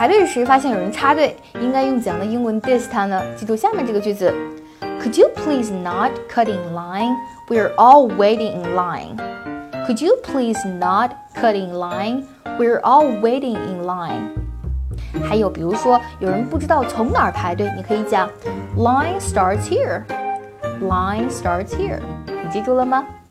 排队时发现有人插队，应该用怎样的英文 diss 他呢？记住下面这个句子：Could you please not cut in line? We're all waiting in line. Could you please not cut in line? We're all waiting in line. 还有，比如说有人不知道从哪儿排队，你可以讲 Line starts here. Line starts here. 你记住了吗？